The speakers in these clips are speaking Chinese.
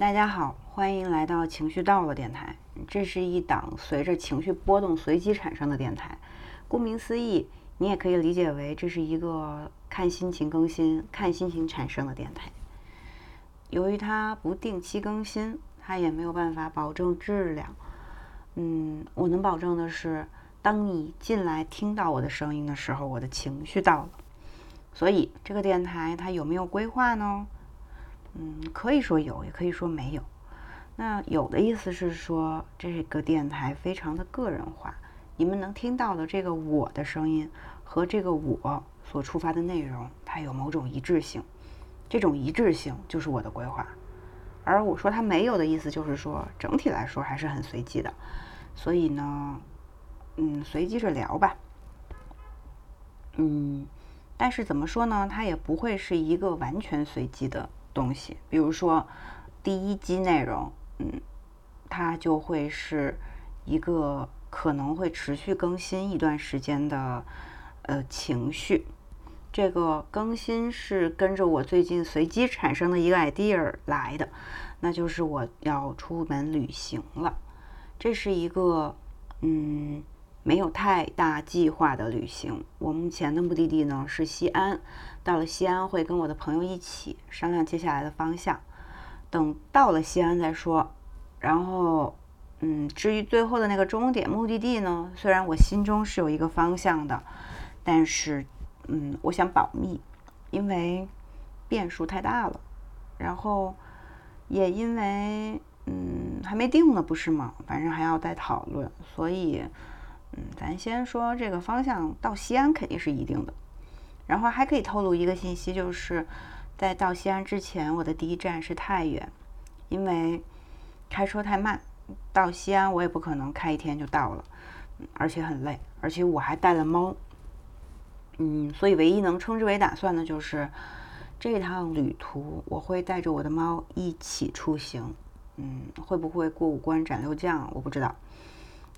大家好，欢迎来到情绪到了电台。这是一档随着情绪波动随机产生的电台。顾名思义，你也可以理解为这是一个看心情更新、看心情产生的电台。由于它不定期更新，它也没有办法保证质量。嗯，我能保证的是，当你进来听到我的声音的时候，我的情绪到了。所以，这个电台它有没有规划呢？嗯，可以说有，也可以说没有。那有的意思是说，这个电台非常的个人化，你们能听到的这个我的声音和这个我所触发的内容，它有某种一致性。这种一致性就是我的规划。而我说它没有的意思，就是说整体来说还是很随机的。所以呢，嗯，随机着聊吧。嗯，但是怎么说呢？它也不会是一个完全随机的。东西，比如说第一集内容，嗯，它就会是一个可能会持续更新一段时间的呃情绪。这个更新是跟着我最近随机产生的一个 idea 来的，那就是我要出门旅行了。这是一个嗯没有太大计划的旅行。我目前的目的地呢是西安。到了西安会跟我的朋友一起商量接下来的方向，等到了西安再说。然后，嗯，至于最后的那个终点目的地呢，虽然我心中是有一个方向的，但是，嗯，我想保密，因为变数太大了。然后，也因为，嗯，还没定呢，不是吗？反正还要再讨论，所以，嗯，咱先说这个方向到西安肯定是一定的。然后还可以透露一个信息，就是在到西安之前，我的第一站是太原，因为开车太慢，到西安我也不可能开一天就到了，而且很累，而且我还带了猫，嗯，所以唯一能称之为打算的就是这趟旅途我会带着我的猫一起出行，嗯，会不会过五关斩六将我不知道，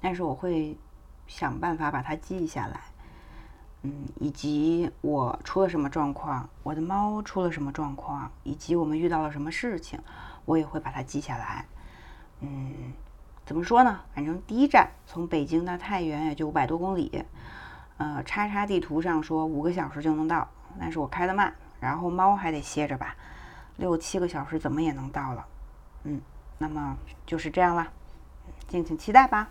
但是我会想办法把它记下来。嗯，以及我出了什么状况，我的猫出了什么状况，以及我们遇到了什么事情，我也会把它记下来。嗯，怎么说呢？反正第一站从北京到太原也就五百多公里，呃，叉叉地图上说五个小时就能到，但是我开的慢，然后猫还得歇着吧，六七个小时怎么也能到了。嗯，那么就是这样了，敬请期待吧。